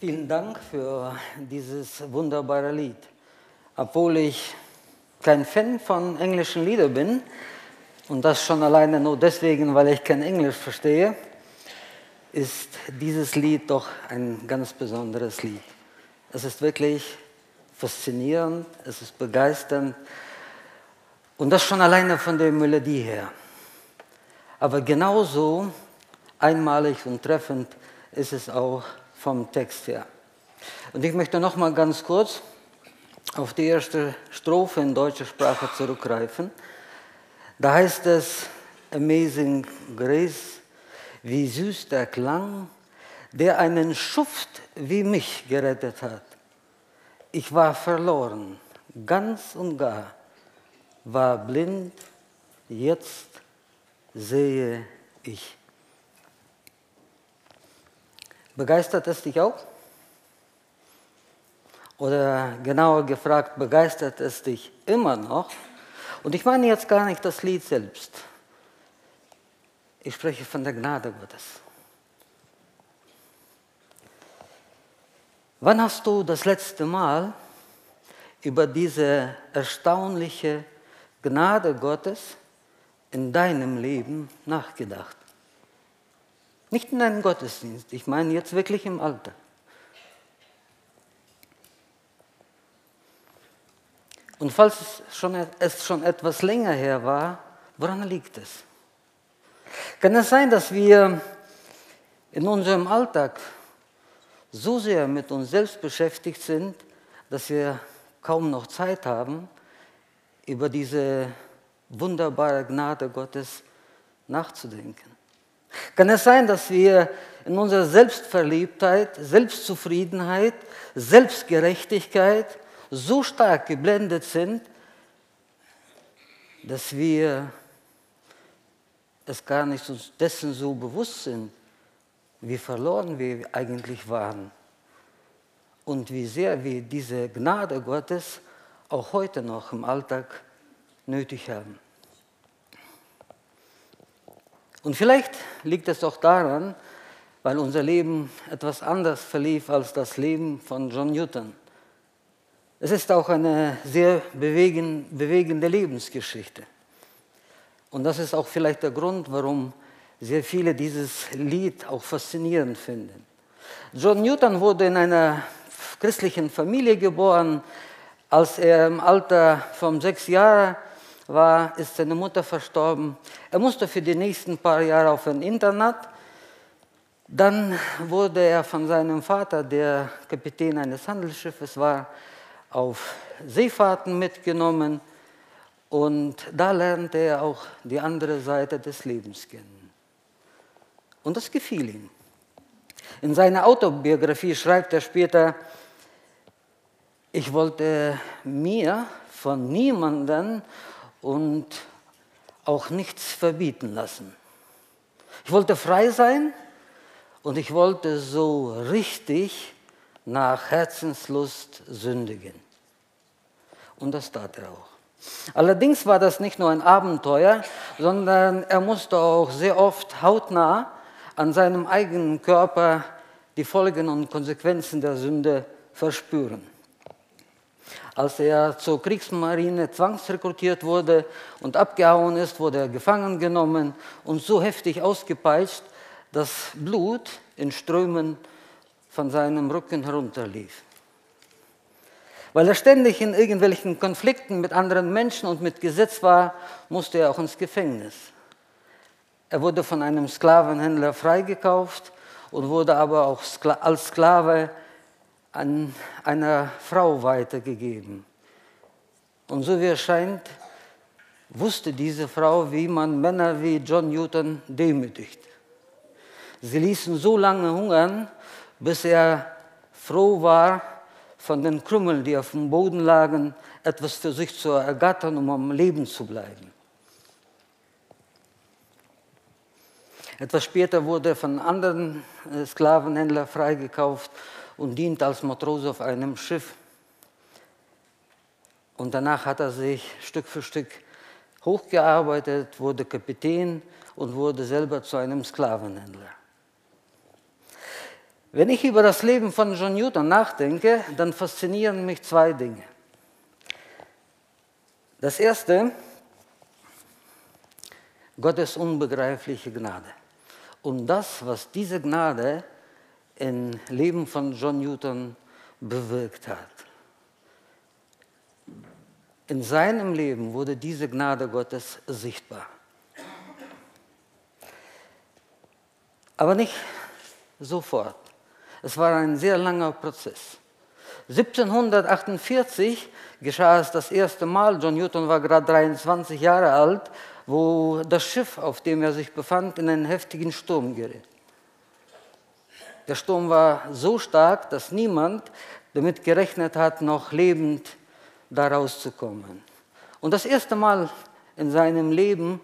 Vielen Dank für dieses wunderbare Lied. Obwohl ich kein Fan von englischen Liedern bin, und das schon alleine nur deswegen, weil ich kein Englisch verstehe, ist dieses Lied doch ein ganz besonderes Lied. Es ist wirklich faszinierend, es ist begeisternd und das schon alleine von der Melodie her. Aber genauso einmalig und treffend ist es auch vom Text her. Und ich möchte noch mal ganz kurz auf die erste Strophe in deutscher Sprache zurückgreifen. Da heißt es, Amazing Grace, wie süß der Klang, der einen Schuft wie mich gerettet hat. Ich war verloren, ganz und gar, war blind, jetzt sehe ich. Begeistert es dich auch? Oder genauer gefragt, begeistert es dich immer noch? Und ich meine jetzt gar nicht das Lied selbst. Ich spreche von der Gnade Gottes. Wann hast du das letzte Mal über diese erstaunliche Gnade Gottes in deinem Leben nachgedacht? Nicht in einem Gottesdienst, ich meine jetzt wirklich im Alter. Und falls es schon, es schon etwas länger her war, woran liegt es? Kann es sein, dass wir in unserem Alltag so sehr mit uns selbst beschäftigt sind, dass wir kaum noch Zeit haben, über diese wunderbare Gnade Gottes nachzudenken? Kann es sein, dass wir in unserer Selbstverliebtheit, Selbstzufriedenheit, Selbstgerechtigkeit so stark geblendet sind, dass wir es gar nicht dessen so bewusst sind, wie verloren wir eigentlich waren und wie sehr wir diese Gnade Gottes auch heute noch im Alltag nötig haben. Und vielleicht liegt es auch daran, weil unser Leben etwas anders verlief als das Leben von John Newton. Es ist auch eine sehr bewegende Lebensgeschichte. Und das ist auch vielleicht der Grund, warum sehr viele dieses Lied auch faszinierend finden. John Newton wurde in einer christlichen Familie geboren. Als er im Alter von sechs Jahren war, ist seine Mutter verstorben. Er musste für die nächsten paar Jahre auf ein Internat. Dann wurde er von seinem Vater, der Kapitän eines Handelsschiffes war, auf Seefahrten mitgenommen. Und da lernte er auch die andere Seite des Lebens kennen. Und das gefiel ihm. In seiner Autobiografie schreibt er später, ich wollte mir von niemandem und auch nichts verbieten lassen. Ich wollte frei sein und ich wollte so richtig nach Herzenslust sündigen. Und das tat er auch. Allerdings war das nicht nur ein Abenteuer, sondern er musste auch sehr oft hautnah an seinem eigenen Körper die Folgen und Konsequenzen der Sünde verspüren. Als er zur Kriegsmarine zwangsrekrutiert wurde und abgehauen ist, wurde er gefangen genommen und so heftig ausgepeitscht, dass Blut in Strömen von seinem Rücken herunterlief. Weil er ständig in irgendwelchen Konflikten mit anderen Menschen und mit Gesetz war, musste er auch ins Gefängnis. Er wurde von einem Sklavenhändler freigekauft und wurde aber auch als Sklave an einer Frau weitergegeben. Und so wie es scheint, wusste diese Frau, wie man Männer wie John Newton demütigt. Sie ließen so lange hungern, bis er froh war, von den Krümmeln, die auf dem Boden lagen, etwas für sich zu ergattern, um am Leben zu bleiben. Etwas später wurde er von anderen äh, Sklavenhändlern freigekauft und dient als Matrose auf einem Schiff. Und danach hat er sich Stück für Stück hochgearbeitet, wurde Kapitän und wurde selber zu einem Sklavenhändler. Wenn ich über das Leben von John Newton nachdenke, dann faszinieren mich zwei Dinge. Das erste, Gottes unbegreifliche Gnade. Und das, was diese Gnade im Leben von John Newton bewirkt hat. In seinem Leben wurde diese Gnade Gottes sichtbar. Aber nicht sofort. Es war ein sehr langer Prozess. 1748 geschah es das erste Mal, John Newton war gerade 23 Jahre alt, wo das Schiff, auf dem er sich befand, in einen heftigen Sturm geriet. Der Sturm war so stark, dass niemand damit gerechnet hat, noch lebend da rauszukommen. Und das erste Mal in seinem Leben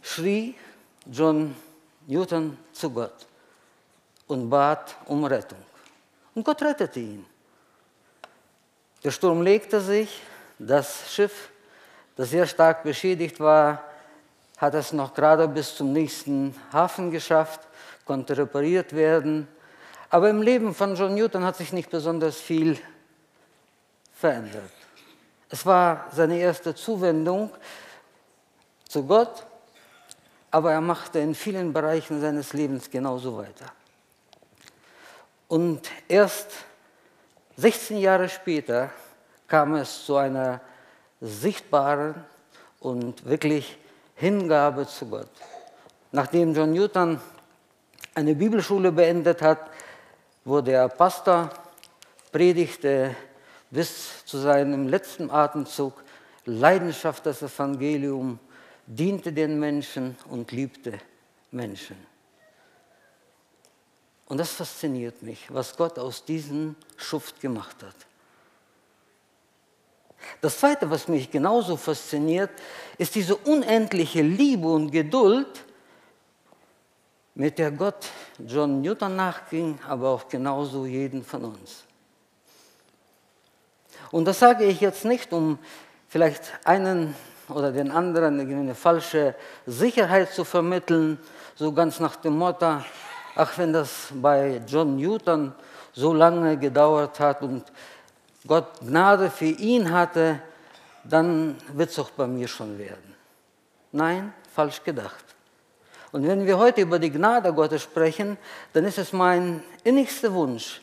schrie John Newton zu Gott und bat um Rettung. Und Gott rettete ihn. Der Sturm legte sich, das Schiff, das sehr stark beschädigt war, hat es noch gerade bis zum nächsten Hafen geschafft, konnte repariert werden. Aber im Leben von John Newton hat sich nicht besonders viel verändert. Es war seine erste Zuwendung zu Gott, aber er machte in vielen Bereichen seines Lebens genauso weiter. Und erst 16 Jahre später kam es zu einer sichtbaren und wirklich Hingabe zu Gott. Nachdem John Newton eine Bibelschule beendet hat, wurde er Pastor, predigte bis zu seinem letzten Atemzug Leidenschaft das Evangelium, diente den Menschen und liebte Menschen. Und das fasziniert mich, was Gott aus diesem Schuft gemacht hat. Das Zweite, was mich genauso fasziniert, ist diese unendliche Liebe und Geduld, mit der Gott John Newton nachging, aber auch genauso jeden von uns. Und das sage ich jetzt nicht, um vielleicht einen oder den anderen eine falsche Sicherheit zu vermitteln, so ganz nach dem Motto, ach, wenn das bei John Newton so lange gedauert hat und Gott Gnade für ihn hatte, dann wird es auch bei mir schon werden. Nein, falsch gedacht. Und wenn wir heute über die Gnade Gottes sprechen, dann ist es mein innigster Wunsch,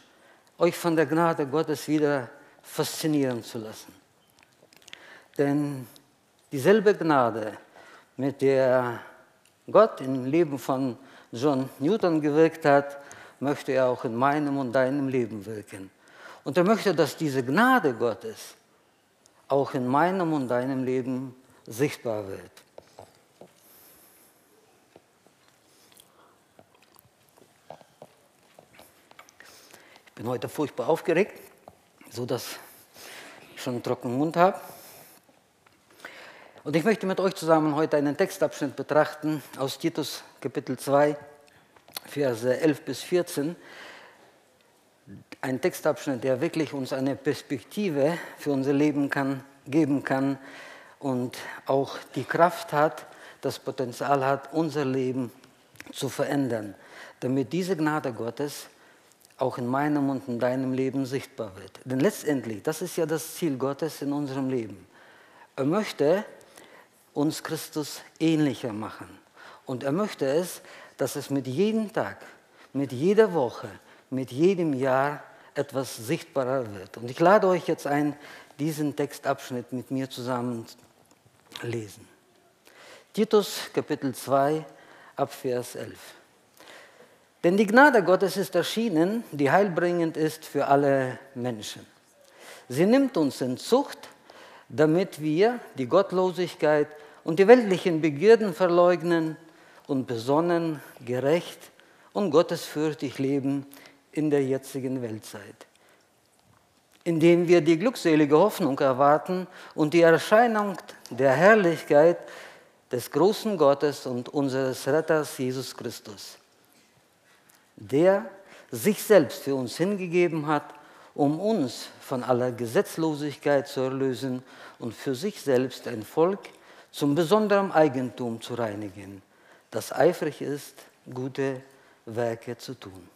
euch von der Gnade Gottes wieder faszinieren zu lassen. Denn dieselbe Gnade, mit der Gott im Leben von John Newton gewirkt hat, möchte er auch in meinem und deinem Leben wirken. Und er möchte, dass diese Gnade Gottes auch in meinem und deinem Leben sichtbar wird. Bin heute furchtbar aufgeregt, sodass ich schon einen trockenen Mund habe. Und ich möchte mit euch zusammen heute einen Textabschnitt betrachten aus Titus Kapitel 2, Verse 11 bis 14. Ein Textabschnitt, der wirklich uns eine Perspektive für unser Leben kann, geben kann und auch die Kraft hat, das Potenzial hat, unser Leben zu verändern, damit diese Gnade Gottes auch in meinem und in deinem Leben sichtbar wird. Denn letztendlich, das ist ja das Ziel Gottes in unserem Leben. Er möchte uns Christus ähnlicher machen. Und er möchte es, dass es mit jedem Tag, mit jeder Woche, mit jedem Jahr etwas sichtbarer wird. Und ich lade euch jetzt ein, diesen Textabschnitt mit mir zusammen lesen. Titus Kapitel 2 ab Vers 11. Denn die Gnade Gottes ist erschienen, die heilbringend ist für alle Menschen. Sie nimmt uns in Zucht, damit wir die Gottlosigkeit und die weltlichen Begierden verleugnen und besonnen, gerecht und gottesfürchtig leben in der jetzigen Weltzeit, indem wir die glückselige Hoffnung erwarten und die Erscheinung der Herrlichkeit des großen Gottes und unseres Retters Jesus Christus, der sich selbst für uns hingegeben hat, um uns von aller Gesetzlosigkeit zu erlösen und für sich selbst ein Volk zum besonderen Eigentum zu reinigen, das eifrig ist, gute Werke zu tun.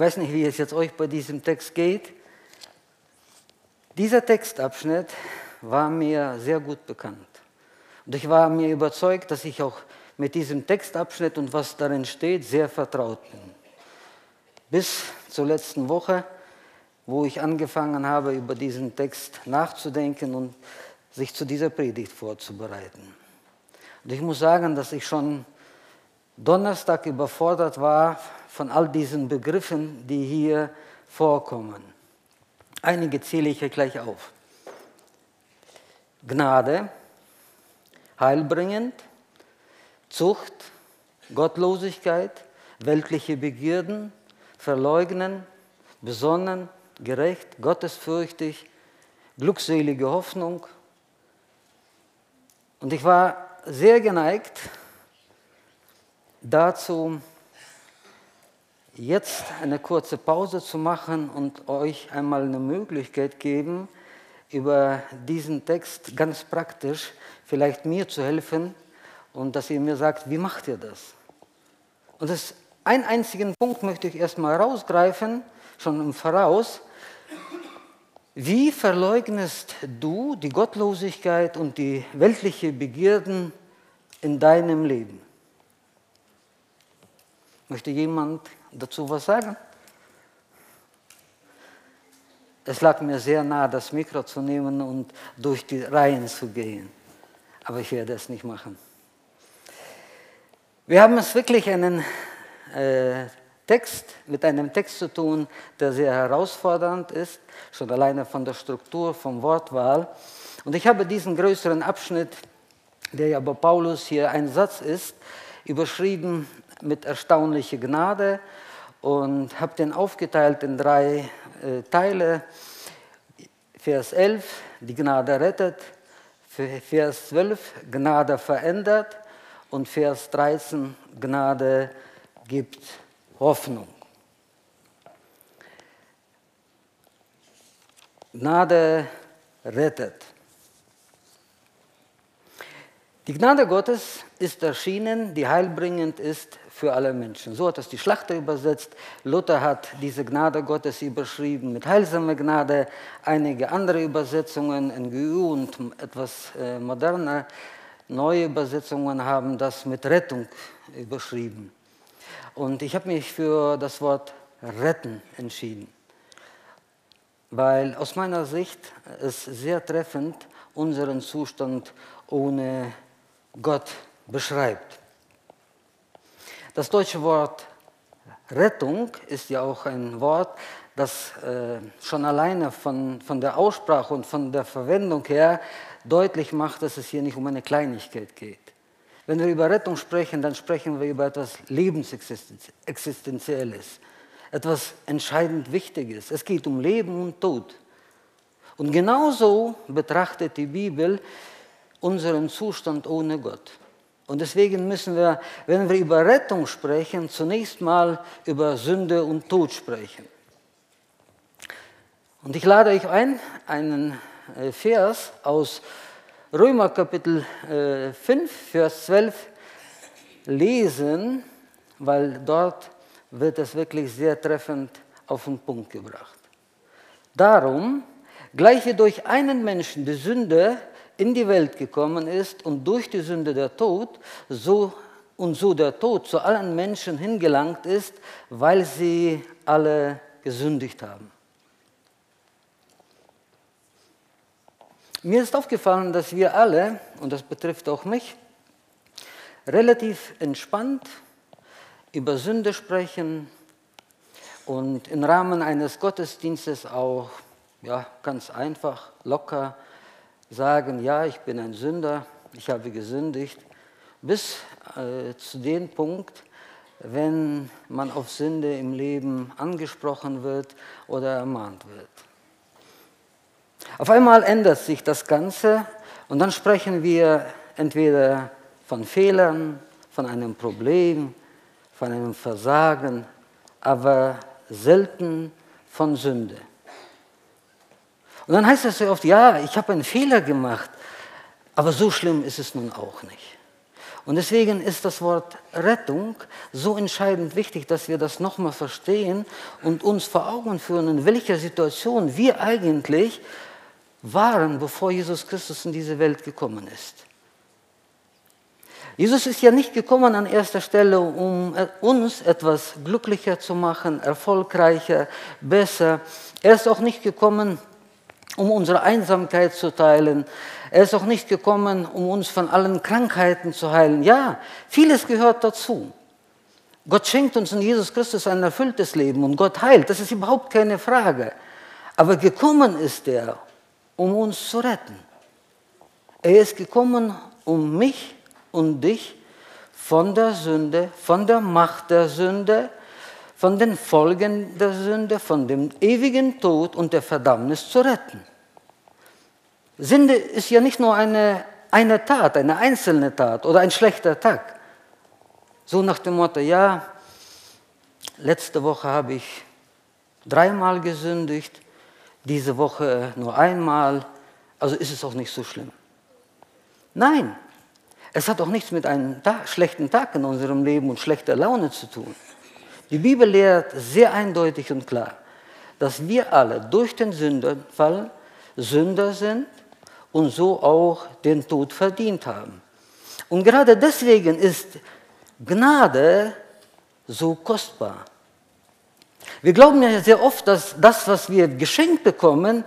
weiß nicht, wie es jetzt euch bei diesem Text geht. Dieser Textabschnitt war mir sehr gut bekannt. Und ich war mir überzeugt, dass ich auch mit diesem Textabschnitt und was darin steht, sehr vertraut bin. Bis zur letzten Woche, wo ich angefangen habe, über diesen Text nachzudenken und sich zu dieser Predigt vorzubereiten. Und ich muss sagen, dass ich schon Donnerstag überfordert war von all diesen Begriffen, die hier vorkommen. Einige zähle ich hier gleich auf. Gnade, heilbringend, Zucht, Gottlosigkeit, weltliche Begierden, Verleugnen, besonnen, gerecht, gottesfürchtig, glückselige Hoffnung. Und ich war sehr geneigt dazu, jetzt eine kurze Pause zu machen und euch einmal eine Möglichkeit geben, über diesen Text ganz praktisch vielleicht mir zu helfen und dass ihr mir sagt, wie macht ihr das? Und das einen einzigen Punkt möchte ich erstmal rausgreifen, schon im Voraus. Wie verleugnest du die Gottlosigkeit und die weltliche Begierden in deinem Leben? Möchte jemand dazu was sagen? Es lag mir sehr nahe, das Mikro zu nehmen und durch die Reihen zu gehen. Aber ich werde es nicht machen. Wir haben es wirklich einen äh, Text, mit einem Text zu tun, der sehr herausfordernd ist, schon alleine von der Struktur, vom Wortwahl. Und ich habe diesen größeren Abschnitt, der ja bei Paulus hier ein Satz ist, überschrieben mit erstaunlicher Gnade und habe den aufgeteilt in drei äh, Teile. Vers 11, die Gnade rettet. Vers 12, Gnade verändert. Und Vers 13, Gnade gibt Hoffnung. Gnade rettet. Die Gnade Gottes ist erschienen, die heilbringend ist für alle Menschen. So hat es die Schlachter übersetzt. Luther hat diese Gnade Gottes überschrieben mit heilsame Gnade. Einige andere Übersetzungen, NGÜ und etwas äh, moderne neue Übersetzungen haben das mit Rettung überschrieben. Und ich habe mich für das Wort retten entschieden, weil aus meiner Sicht es sehr treffend unseren Zustand ohne Gott beschreibt. Das deutsche Wort Rettung ist ja auch ein Wort, das äh, schon alleine von, von der Aussprache und von der Verwendung her deutlich macht, dass es hier nicht um eine Kleinigkeit geht. Wenn wir über Rettung sprechen, dann sprechen wir über etwas Lebensexistenzielles, etwas entscheidend Wichtiges. Es geht um Leben und Tod. Und genauso betrachtet die Bibel unseren Zustand ohne Gott. Und deswegen müssen wir, wenn wir über Rettung sprechen, zunächst mal über Sünde und Tod sprechen. Und ich lade euch ein, einen Vers aus Römer Kapitel 5, äh, Vers 12 lesen, weil dort wird es wirklich sehr treffend auf den Punkt gebracht. Darum, gleich wie durch einen Menschen die Sünde in die Welt gekommen ist und durch die Sünde der Tod, so und so der Tod zu allen Menschen hingelangt ist, weil sie alle gesündigt haben. Mir ist aufgefallen, dass wir alle, und das betrifft auch mich, relativ entspannt über Sünde sprechen und im Rahmen eines Gottesdienstes auch ja, ganz einfach, locker sagen, ja, ich bin ein Sünder, ich habe gesündigt, bis äh, zu dem Punkt, wenn man auf Sünde im Leben angesprochen wird oder ermahnt wird. Auf einmal ändert sich das Ganze und dann sprechen wir entweder von Fehlern, von einem Problem, von einem Versagen, aber selten von Sünde. Und dann heißt es so oft, ja, ich habe einen Fehler gemacht, aber so schlimm ist es nun auch nicht. Und deswegen ist das Wort Rettung so entscheidend wichtig, dass wir das nochmal verstehen und uns vor Augen führen, in welcher Situation wir eigentlich waren, bevor Jesus Christus in diese Welt gekommen ist. Jesus ist ja nicht gekommen an erster Stelle, um uns etwas glücklicher zu machen, erfolgreicher, besser. Er ist auch nicht gekommen, um unsere Einsamkeit zu teilen. Er ist auch nicht gekommen, um uns von allen Krankheiten zu heilen. Ja, vieles gehört dazu. Gott schenkt uns in Jesus Christus ein erfülltes Leben und Gott heilt. Das ist überhaupt keine Frage. Aber gekommen ist er, um uns zu retten. Er ist gekommen, um mich und dich von der Sünde, von der Macht der Sünde, von den Folgen der Sünde, von dem ewigen Tod und der Verdammnis zu retten. Sünde ist ja nicht nur eine, eine Tat, eine einzelne Tat oder ein schlechter Tag. So nach dem Motto, ja, letzte Woche habe ich dreimal gesündigt, diese Woche nur einmal, also ist es auch nicht so schlimm. Nein, es hat auch nichts mit einem Tag, schlechten Tag in unserem Leben und schlechter Laune zu tun. Die Bibel lehrt sehr eindeutig und klar, dass wir alle durch den Sündenfall Sünder sind und so auch den Tod verdient haben. Und gerade deswegen ist Gnade so kostbar. Wir glauben ja sehr oft, dass das, was wir geschenkt bekommen,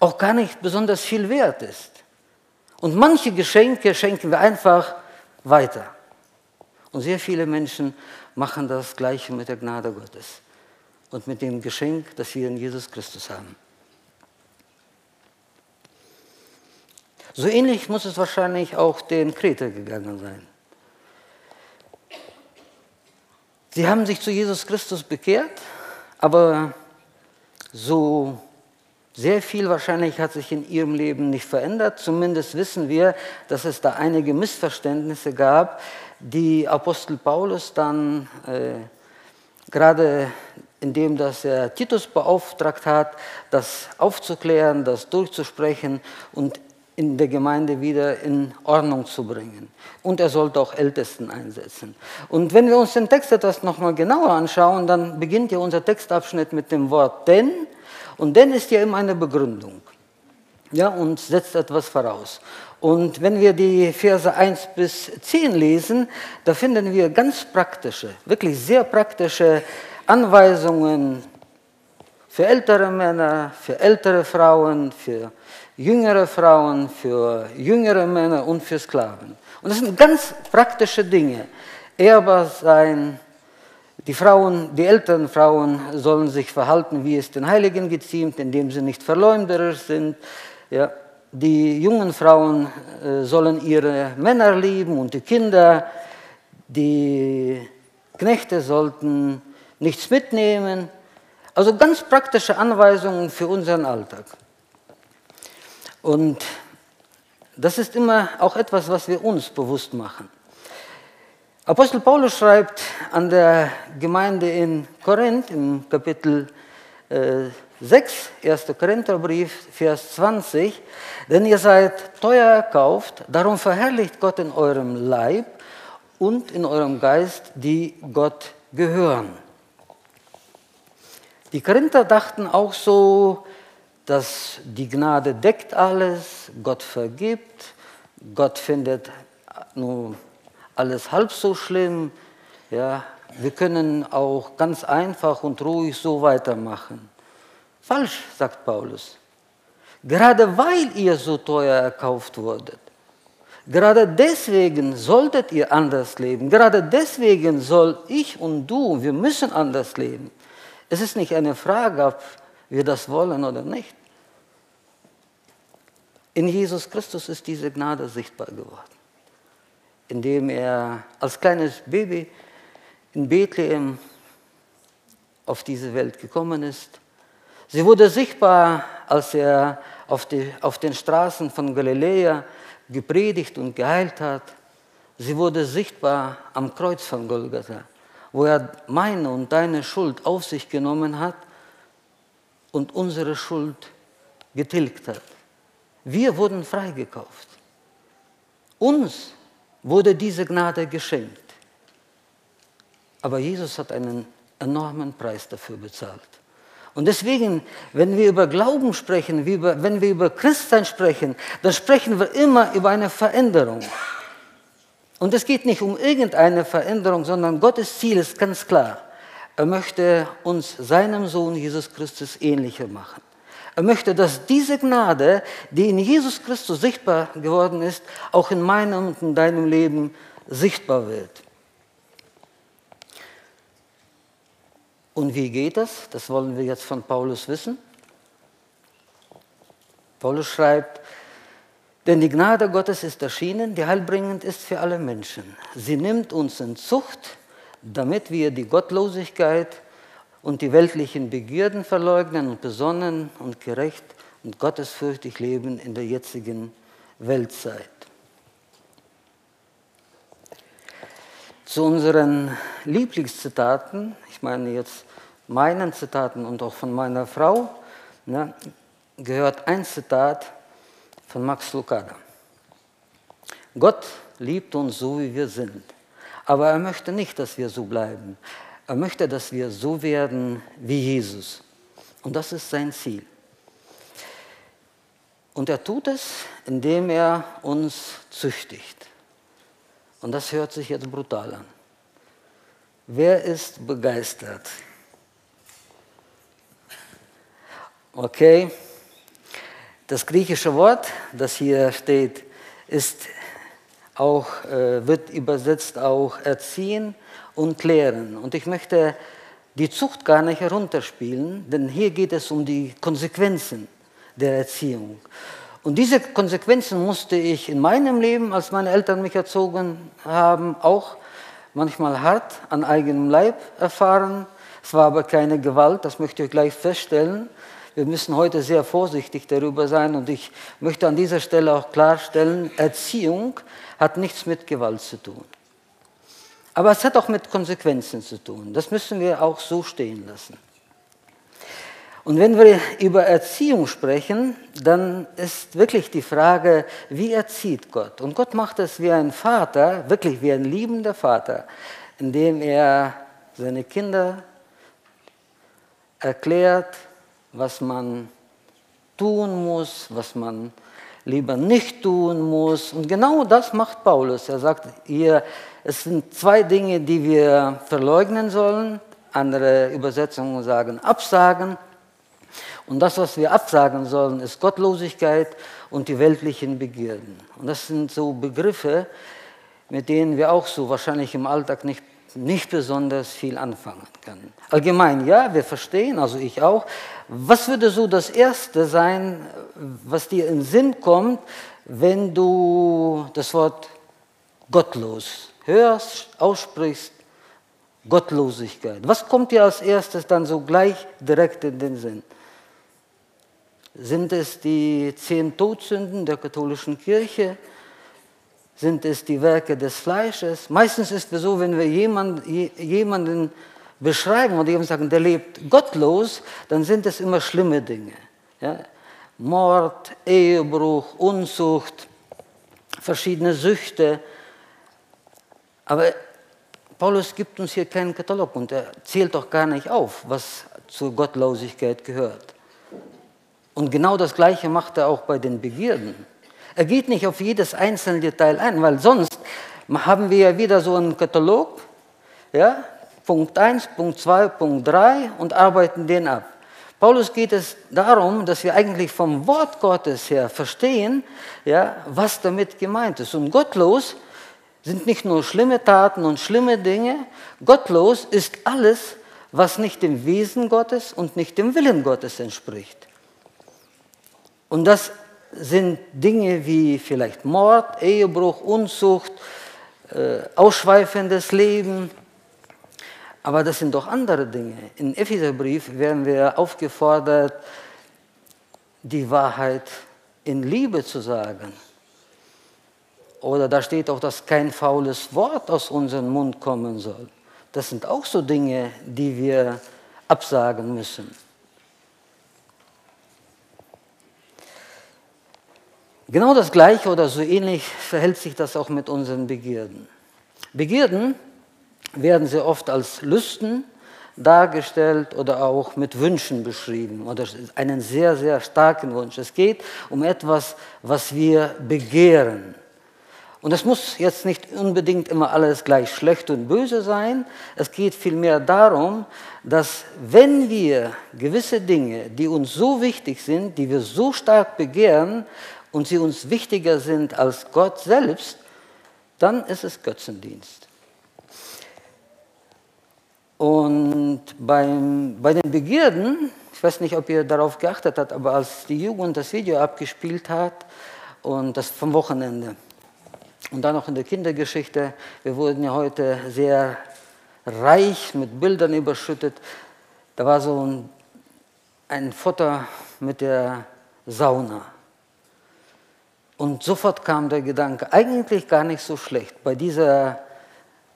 auch gar nicht besonders viel wert ist. Und manche Geschenke schenken wir einfach weiter. Und sehr viele Menschen machen das Gleiche mit der Gnade Gottes und mit dem Geschenk, das wir in Jesus Christus haben. So ähnlich muss es wahrscheinlich auch den Kreter gegangen sein. Sie haben sich zu Jesus Christus bekehrt, aber so sehr viel wahrscheinlich hat sich in ihrem Leben nicht verändert. Zumindest wissen wir, dass es da einige Missverständnisse gab, die Apostel Paulus dann äh, gerade indem dass er Titus beauftragt hat, das aufzuklären, das durchzusprechen und in der Gemeinde wieder in Ordnung zu bringen. Und er sollte auch Ältesten einsetzen. Und wenn wir uns den Text etwas nochmal genauer anschauen, dann beginnt ja unser Textabschnitt mit dem Wort denn. Und denn ist ja immer eine Begründung. Ja, und setzt etwas voraus. Und wenn wir die Verse 1 bis 10 lesen, da finden wir ganz praktische, wirklich sehr praktische Anweisungen für ältere Männer, für ältere Frauen, für jüngere Frauen, für jüngere Männer und für Sklaven. Und das sind ganz praktische Dinge. Ehrbar sein, die Frauen, die älteren Frauen sollen sich verhalten, wie es den Heiligen geziemt, indem sie nicht verleumderisch sind. Ja, die jungen Frauen äh, sollen ihre Männer lieben und die Kinder. Die Knechte sollten nichts mitnehmen. Also ganz praktische Anweisungen für unseren Alltag. Und das ist immer auch etwas, was wir uns bewusst machen. Apostel Paulus schreibt an der Gemeinde in Korinth im Kapitel äh, 6, 1. Korintherbrief, Vers 20, denn ihr seid teuer erkauft, darum verherrlicht Gott in eurem Leib und in eurem Geist, die Gott gehören. Die Korinther dachten auch so, dass die Gnade deckt alles, Gott vergibt, Gott findet nur alles halb so schlimm. Ja, wir können auch ganz einfach und ruhig so weitermachen. Falsch, sagt Paulus. Gerade weil ihr so teuer erkauft wurdet, gerade deswegen solltet ihr anders leben, gerade deswegen soll ich und du, wir müssen anders leben. Es ist nicht eine Frage, ob wir das wollen oder nicht. In Jesus Christus ist diese Gnade sichtbar geworden, indem er als kleines Baby in Bethlehem auf diese Welt gekommen ist. Sie wurde sichtbar, als er auf, die, auf den Straßen von Galiläa gepredigt und geheilt hat. Sie wurde sichtbar am Kreuz von Golgatha, wo er meine und deine Schuld auf sich genommen hat und unsere Schuld getilgt hat. Wir wurden freigekauft. Uns, wurde diese Gnade geschenkt. Aber Jesus hat einen enormen Preis dafür bezahlt. Und deswegen, wenn wir über Glauben sprechen, wenn wir über Christsein sprechen, dann sprechen wir immer über eine Veränderung. Und es geht nicht um irgendeine Veränderung, sondern Gottes Ziel ist ganz klar. Er möchte uns seinem Sohn Jesus Christus ähnlicher machen. Er möchte, dass diese Gnade, die in Jesus Christus sichtbar geworden ist, auch in meinem und in deinem Leben sichtbar wird. Und wie geht das? Das wollen wir jetzt von Paulus wissen. Paulus schreibt, denn die Gnade Gottes ist erschienen, die heilbringend ist für alle Menschen. Sie nimmt uns in Zucht, damit wir die Gottlosigkeit und die weltlichen Begierden verleugnen und besonnen und gerecht und gottesfürchtig leben in der jetzigen Weltzeit. Zu unseren Lieblingszitaten, ich meine jetzt meinen Zitaten und auch von meiner Frau, ne, gehört ein Zitat von Max Lucada. Gott liebt uns so, wie wir sind. Aber er möchte nicht, dass wir so bleiben. Er möchte, dass wir so werden wie Jesus. Und das ist sein Ziel. Und er tut es, indem er uns züchtigt. Und das hört sich jetzt brutal an. Wer ist begeistert? Okay, das griechische Wort, das hier steht, ist auch, äh, wird übersetzt auch erziehen und klären. Und ich möchte die Zucht gar nicht herunterspielen, denn hier geht es um die Konsequenzen der Erziehung. Und diese Konsequenzen musste ich in meinem Leben, als meine Eltern mich erzogen haben, auch manchmal hart an eigenem Leib erfahren. Es war aber keine Gewalt, das möchte ich gleich feststellen. Wir müssen heute sehr vorsichtig darüber sein und ich möchte an dieser Stelle auch klarstellen, Erziehung hat nichts mit Gewalt zu tun. Aber es hat auch mit Konsequenzen zu tun. Das müssen wir auch so stehen lassen. Und wenn wir über Erziehung sprechen, dann ist wirklich die Frage, wie erzieht Gott? Und Gott macht es wie ein Vater, wirklich wie ein liebender Vater, indem er seine Kinder erklärt, was man tun muss, was man lieber nicht tun muss. Und genau das macht Paulus. Er sagt hier, es sind zwei Dinge, die wir verleugnen sollen. Andere Übersetzungen sagen absagen. Und das, was wir absagen sollen, ist Gottlosigkeit und die weltlichen Begierden. Und das sind so Begriffe, mit denen wir auch so wahrscheinlich im Alltag nicht, nicht besonders viel anfangen können. Allgemein, ja, wir verstehen, also ich auch. Was würde so das Erste sein, was dir in Sinn kommt, wenn du das Wort gottlos hörst, aussprichst? Gottlosigkeit. Was kommt dir als erstes dann so gleich direkt in den Sinn? Sind es die zehn Todsünden der katholischen Kirche? Sind es die Werke des Fleisches? Meistens ist es so, wenn wir jemand, jemanden beschreiben oder jemand sagen, der lebt gottlos, dann sind es immer schlimme Dinge. Ja? Mord, Ehebruch, Unzucht, verschiedene Süchte. Aber Paulus gibt uns hier keinen Katalog und er zählt doch gar nicht auf, was zur Gottlosigkeit gehört. Und genau das Gleiche macht er auch bei den Begierden. Er geht nicht auf jedes einzelne Detail ein, weil sonst haben wir ja wieder so einen Katalog, ja, Punkt 1, Punkt 2, Punkt 3 und arbeiten den ab. Paulus geht es darum, dass wir eigentlich vom Wort Gottes her verstehen, ja, was damit gemeint ist. Und gottlos sind nicht nur schlimme Taten und schlimme Dinge, gottlos ist alles, was nicht dem Wesen Gottes und nicht dem Willen Gottes entspricht. Und das sind Dinge wie vielleicht Mord, Ehebruch, Unzucht, äh, ausschweifendes Leben. Aber das sind doch andere Dinge. Im Epheserbrief werden wir aufgefordert, die Wahrheit in Liebe zu sagen. Oder da steht auch, dass kein faules Wort aus unserem Mund kommen soll. Das sind auch so Dinge, die wir absagen müssen. Genau das Gleiche oder so ähnlich verhält sich das auch mit unseren Begierden. Begierden werden sehr oft als Lüsten dargestellt oder auch mit Wünschen beschrieben oder einen sehr, sehr starken Wunsch. Es geht um etwas, was wir begehren. Und es muss jetzt nicht unbedingt immer alles gleich schlecht und böse sein. Es geht vielmehr darum, dass wenn wir gewisse Dinge, die uns so wichtig sind, die wir so stark begehren und sie uns wichtiger sind als Gott selbst, dann ist es Götzendienst. Und beim, bei den Begierden, ich weiß nicht, ob ihr darauf geachtet habt, aber als die Jugend das Video abgespielt hat und das vom Wochenende und dann noch in der Kindergeschichte, wir wurden ja heute sehr reich mit Bildern überschüttet. Da war so ein, ein Foto mit der Sauna. Und sofort kam der Gedanke, eigentlich gar nicht so schlecht. Bei dieser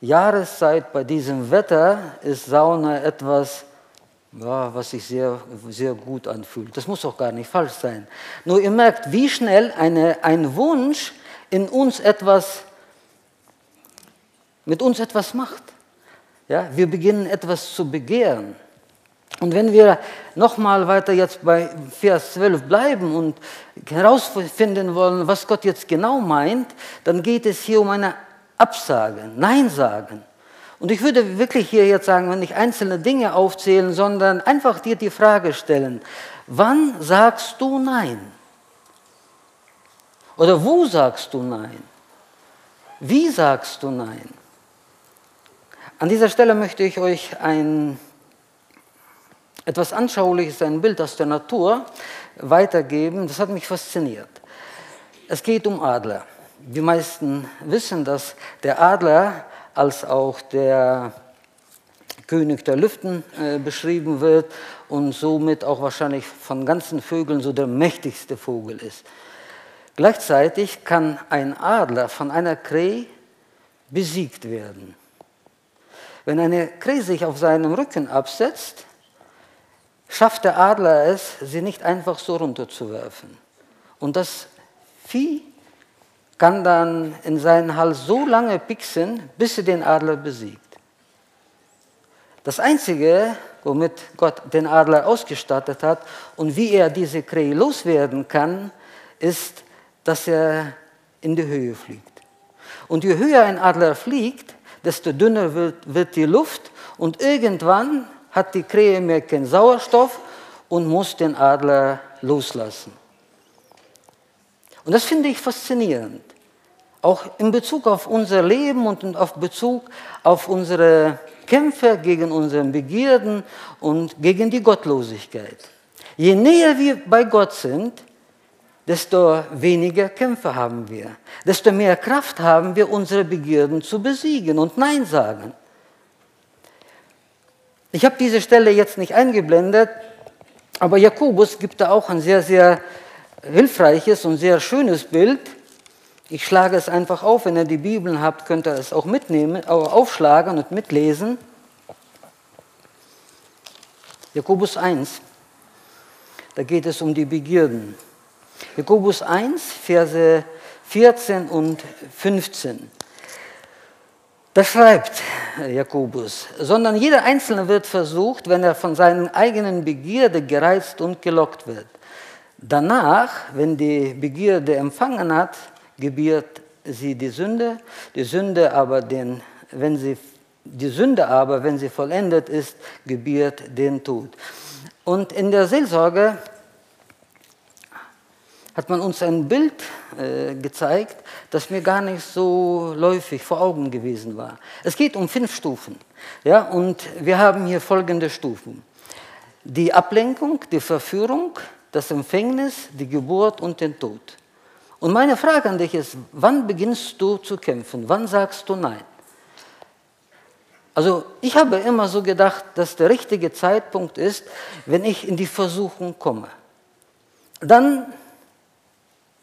Jahreszeit, bei diesem Wetter ist Sauna etwas, ja, was sich sehr, sehr gut anfühlt. Das muss auch gar nicht falsch sein. Nur ihr merkt, wie schnell eine, ein Wunsch in uns etwas, mit uns etwas macht. Ja, wir beginnen etwas zu begehren. Und wenn wir nochmal weiter jetzt bei Vers 12 bleiben und herausfinden wollen, was Gott jetzt genau meint, dann geht es hier um eine absagen, Nein sagen. Und ich würde wirklich hier jetzt sagen, wenn nicht einzelne Dinge aufzählen, sondern einfach dir die Frage stellen, wann sagst du Nein? Oder wo sagst du Nein? Wie sagst du Nein? An dieser Stelle möchte ich euch ein etwas Anschauliches, ein Bild aus der Natur weitergeben. Das hat mich fasziniert. Es geht um Adler. Die meisten wissen, dass der Adler als auch der König der Lüften äh, beschrieben wird und somit auch wahrscheinlich von ganzen Vögeln so der mächtigste Vogel ist. Gleichzeitig kann ein Adler von einer Krähe besiegt werden. Wenn eine Krähe sich auf seinem Rücken absetzt, schafft der Adler es, sie nicht einfach so runterzuwerfen. Und das Vieh kann dann in seinen Hals so lange pixen, bis sie den Adler besiegt. Das Einzige, womit Gott den Adler ausgestattet hat und wie er diese Krähe loswerden kann, ist, dass er in die Höhe fliegt. Und je höher ein Adler fliegt, desto dünner wird, wird die Luft und irgendwann hat die Krähe mehr keinen Sauerstoff und muss den Adler loslassen. Und das finde ich faszinierend. Auch in Bezug auf unser Leben und auf Bezug auf unsere Kämpfe gegen unsere Begierden und gegen die Gottlosigkeit. Je näher wir bei Gott sind, desto weniger Kämpfe haben wir, desto mehr Kraft haben wir, unsere Begierden zu besiegen und Nein sagen. Ich habe diese Stelle jetzt nicht eingeblendet, aber Jakobus gibt da auch ein sehr, sehr hilfreiches und sehr schönes Bild. Ich schlage es einfach auf, wenn ihr die Bibeln habt, könnt ihr es auch mitnehmen, aufschlagen und mitlesen. Jakobus 1, da geht es um die Begierden. Jakobus 1, Verse 14 und 15. Da schreibt Jakobus, sondern jeder Einzelne wird versucht, wenn er von seinen eigenen Begierde gereizt und gelockt wird. Danach, wenn die Begierde empfangen hat, gebiert sie die Sünde, die Sünde aber den, wenn sie die Sünde aber, wenn sie vollendet ist, gebiert den Tod. Und in der Seelsorge hat man uns ein Bild äh, gezeigt, das mir gar nicht so läufig vor Augen gewesen war. Es geht um fünf Stufen. Ja, und wir haben hier folgende Stufen. Die Ablenkung, die Verführung, das Empfängnis, die Geburt und den Tod. Und meine Frage an dich ist, wann beginnst du zu kämpfen? Wann sagst du Nein? Also ich habe immer so gedacht, dass der richtige Zeitpunkt ist, wenn ich in die Versuchung komme. Dann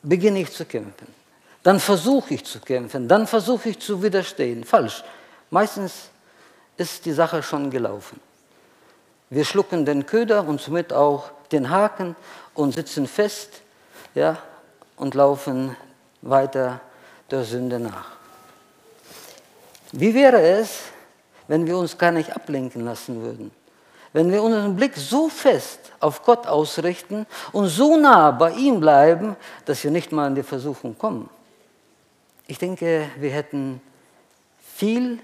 beginne ich zu kämpfen. Dann versuche ich zu kämpfen. Dann versuche ich zu widerstehen. Falsch. Meistens ist die Sache schon gelaufen. Wir schlucken den Köder und somit auch den Haken und sitzen fest. Ja, und laufen weiter der Sünde nach. Wie wäre es, wenn wir uns gar nicht ablenken lassen würden? Wenn wir unseren Blick so fest auf Gott ausrichten und so nah bei ihm bleiben, dass wir nicht mal in die Versuchung kommen. Ich denke, wir hätten viel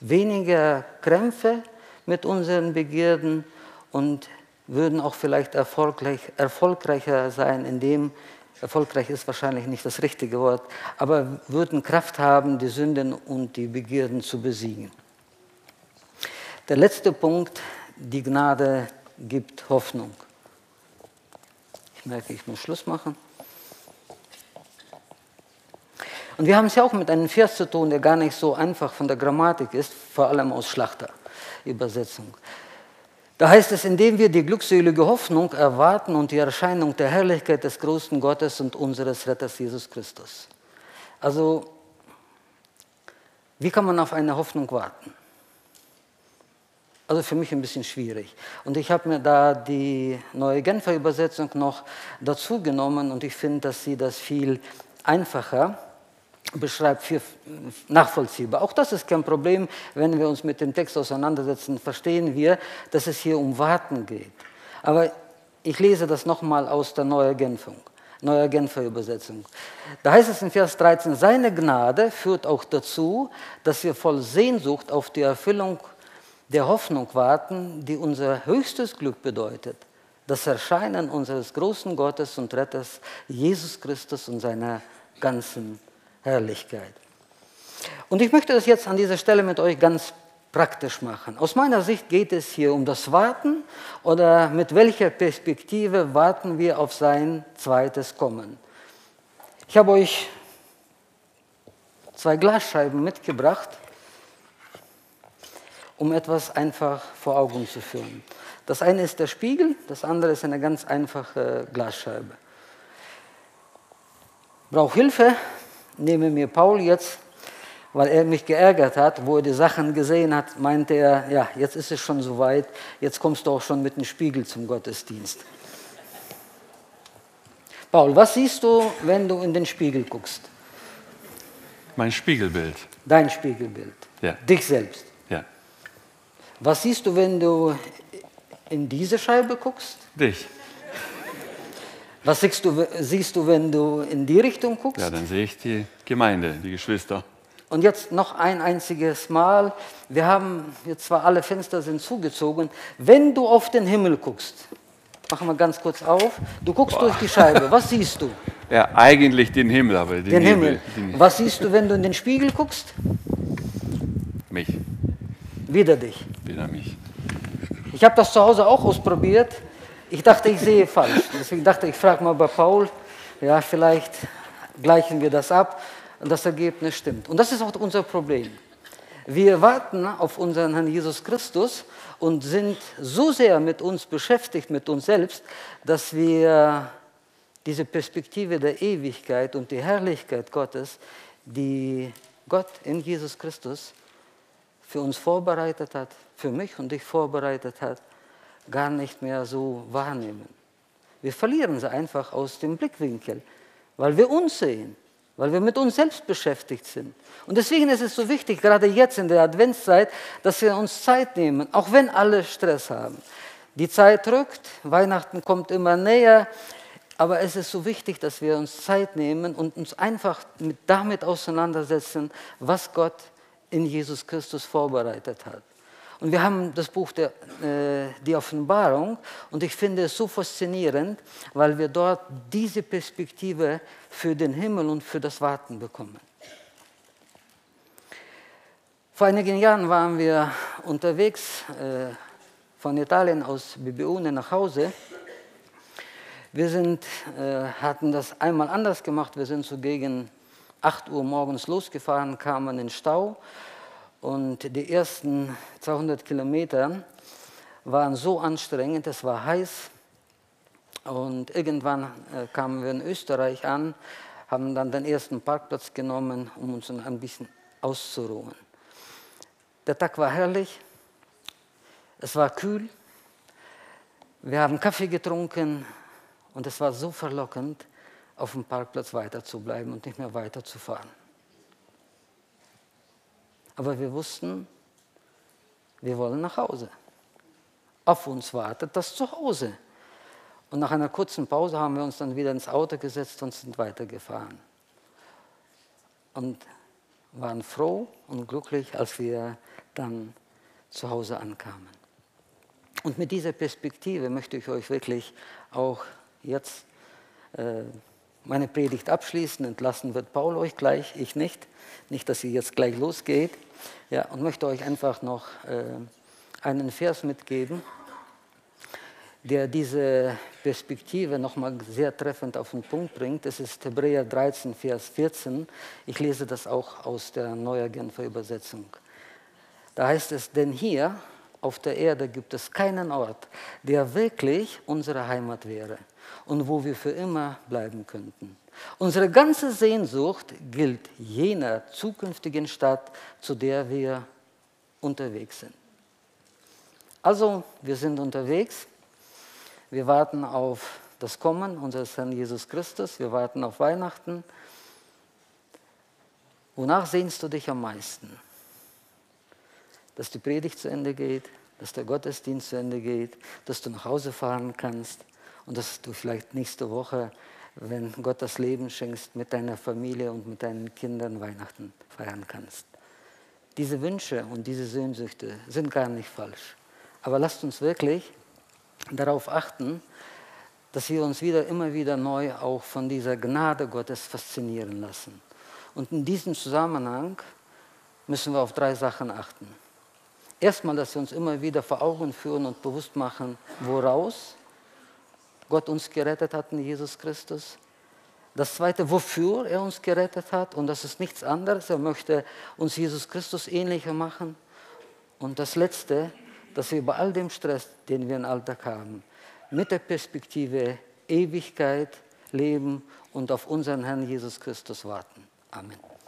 weniger Krämpfe mit unseren Begierden und würden auch vielleicht erfolgreich, erfolgreicher sein, indem erfolgreich ist wahrscheinlich nicht das richtige Wort, aber würden Kraft haben, die Sünden und die Begierden zu besiegen. Der letzte Punkt, die Gnade gibt Hoffnung. Ich merke, ich muss Schluss machen. Und wir haben es ja auch mit einem Vers zu tun, der gar nicht so einfach von der Grammatik ist, vor allem aus Schlachterübersetzung. Da heißt es, indem wir die glückselige Hoffnung erwarten und die Erscheinung der Herrlichkeit des großen Gottes und unseres Retters Jesus Christus. Also, wie kann man auf eine Hoffnung warten? Also für mich ein bisschen schwierig. Und ich habe mir da die neue Genfer Übersetzung noch dazu genommen und ich finde, dass sie das viel einfacher beschreibt, viel nachvollziehbar. Auch das ist kein Problem, wenn wir uns mit dem Text auseinandersetzen, verstehen wir, dass es hier um Warten geht. Aber ich lese das nochmal aus der Neuen Genfer, Neue Genfer Übersetzung. Da heißt es in Vers 13, seine Gnade führt auch dazu, dass wir voll Sehnsucht auf die Erfüllung der Hoffnung warten, die unser höchstes Glück bedeutet. Das Erscheinen unseres großen Gottes und Retters, Jesus Christus und seiner ganzen Herrlichkeit. Und ich möchte das jetzt an dieser Stelle mit euch ganz praktisch machen. Aus meiner Sicht geht es hier um das Warten oder mit welcher Perspektive warten wir auf sein zweites Kommen. Ich habe euch zwei Glasscheiben mitgebracht, um etwas einfach vor Augen zu führen. Das eine ist der Spiegel, das andere ist eine ganz einfache Glasscheibe. Brauche Hilfe, nehme mir Paul jetzt, weil er mich geärgert hat, wo er die Sachen gesehen hat, meinte er, ja, jetzt ist es schon soweit, jetzt kommst du auch schon mit dem Spiegel zum Gottesdienst. Paul, was siehst du, wenn du in den Spiegel guckst? Mein Spiegelbild. Dein Spiegelbild. Ja. Dich selbst. Was siehst du, wenn du in diese Scheibe guckst? Dich. Was siehst du, siehst du, wenn du in die Richtung guckst? Ja, dann sehe ich die Gemeinde, die Geschwister. Und jetzt noch ein einziges Mal. Wir haben jetzt zwar alle Fenster sind zugezogen. Wenn du auf den Himmel guckst, machen wir ganz kurz auf. Du guckst Boah. durch die Scheibe. Was siehst du? Ja, eigentlich den Himmel, aber den, den Himmel. Himmel. Was siehst du, wenn du in den Spiegel guckst? Mich. Wieder dich. Wieder mich. Ich habe das zu Hause auch ausprobiert. Ich dachte, ich sehe falsch. Deswegen dachte ich, ich frage mal bei Paul, ja, vielleicht gleichen wir das ab und das Ergebnis stimmt. Und das ist auch unser Problem. Wir warten auf unseren Herrn Jesus Christus und sind so sehr mit uns beschäftigt, mit uns selbst, dass wir diese Perspektive der Ewigkeit und die Herrlichkeit Gottes, die Gott in Jesus Christus für uns vorbereitet hat, für mich und dich vorbereitet hat, gar nicht mehr so wahrnehmen. Wir verlieren sie einfach aus dem Blickwinkel, weil wir uns sehen, weil wir mit uns selbst beschäftigt sind. Und deswegen ist es so wichtig, gerade jetzt in der Adventszeit, dass wir uns Zeit nehmen, auch wenn alle Stress haben. Die Zeit rückt, Weihnachten kommt immer näher, aber es ist so wichtig, dass wir uns Zeit nehmen und uns einfach mit, damit auseinandersetzen, was Gott in Jesus Christus vorbereitet hat. Und wir haben das Buch der, äh, Die Offenbarung und ich finde es so faszinierend, weil wir dort diese Perspektive für den Himmel und für das Warten bekommen. Vor einigen Jahren waren wir unterwegs äh, von Italien aus Bibione nach Hause. Wir sind, äh, hatten das einmal anders gemacht. Wir sind so gegen 8 Uhr morgens losgefahren, kamen in den Stau und die ersten 200 Kilometer waren so anstrengend, es war heiß. Und irgendwann äh, kamen wir in Österreich an, haben dann den ersten Parkplatz genommen, um uns ein bisschen auszuruhen. Der Tag war herrlich, es war kühl, wir haben Kaffee getrunken und es war so verlockend, auf dem Parkplatz weiter zu bleiben und nicht mehr weiterzufahren. Aber wir wussten, wir wollen nach Hause. Auf uns wartet das Zuhause. Und nach einer kurzen Pause haben wir uns dann wieder ins Auto gesetzt und sind weitergefahren. Und waren froh und glücklich, als wir dann zu Hause ankamen. Und mit dieser Perspektive möchte ich euch wirklich auch jetzt äh, meine Predigt abschließen. Entlassen wird Paul euch gleich, ich nicht. Nicht, dass ihr jetzt gleich losgeht. Ja, und möchte euch einfach noch äh, einen Vers mitgeben, der diese Perspektive nochmal sehr treffend auf den Punkt bringt. Es ist Hebräer 13, Vers 14. Ich lese das auch aus der Neuer Genfer Übersetzung. Da heißt es, denn hier auf der Erde gibt es keinen Ort, der wirklich unsere Heimat wäre und wo wir für immer bleiben könnten. Unsere ganze Sehnsucht gilt jener zukünftigen Stadt, zu der wir unterwegs sind. Also, wir sind unterwegs. Wir warten auf das Kommen unseres Herrn Jesus Christus. Wir warten auf Weihnachten. Wonach sehnst du dich am meisten? Dass die Predigt zu Ende geht, dass der Gottesdienst zu Ende geht, dass du nach Hause fahren kannst und dass du vielleicht nächste Woche, wenn Gott das Leben schenkst, mit deiner Familie und mit deinen Kindern Weihnachten feiern kannst. Diese Wünsche und diese Sehnsüchte sind gar nicht falsch. Aber lasst uns wirklich darauf achten, dass wir uns wieder immer wieder neu auch von dieser Gnade Gottes faszinieren lassen. Und in diesem Zusammenhang müssen wir auf drei Sachen achten. Erstmal, dass wir uns immer wieder vor Augen führen und bewusst machen, woraus Gott uns gerettet hat in Jesus Christus. Das zweite, wofür er uns gerettet hat. Und das ist nichts anderes. Er möchte uns Jesus Christus ähnlicher machen. Und das letzte, dass wir bei all dem Stress, den wir im Alltag haben, mit der Perspektive Ewigkeit leben und auf unseren Herrn Jesus Christus warten. Amen.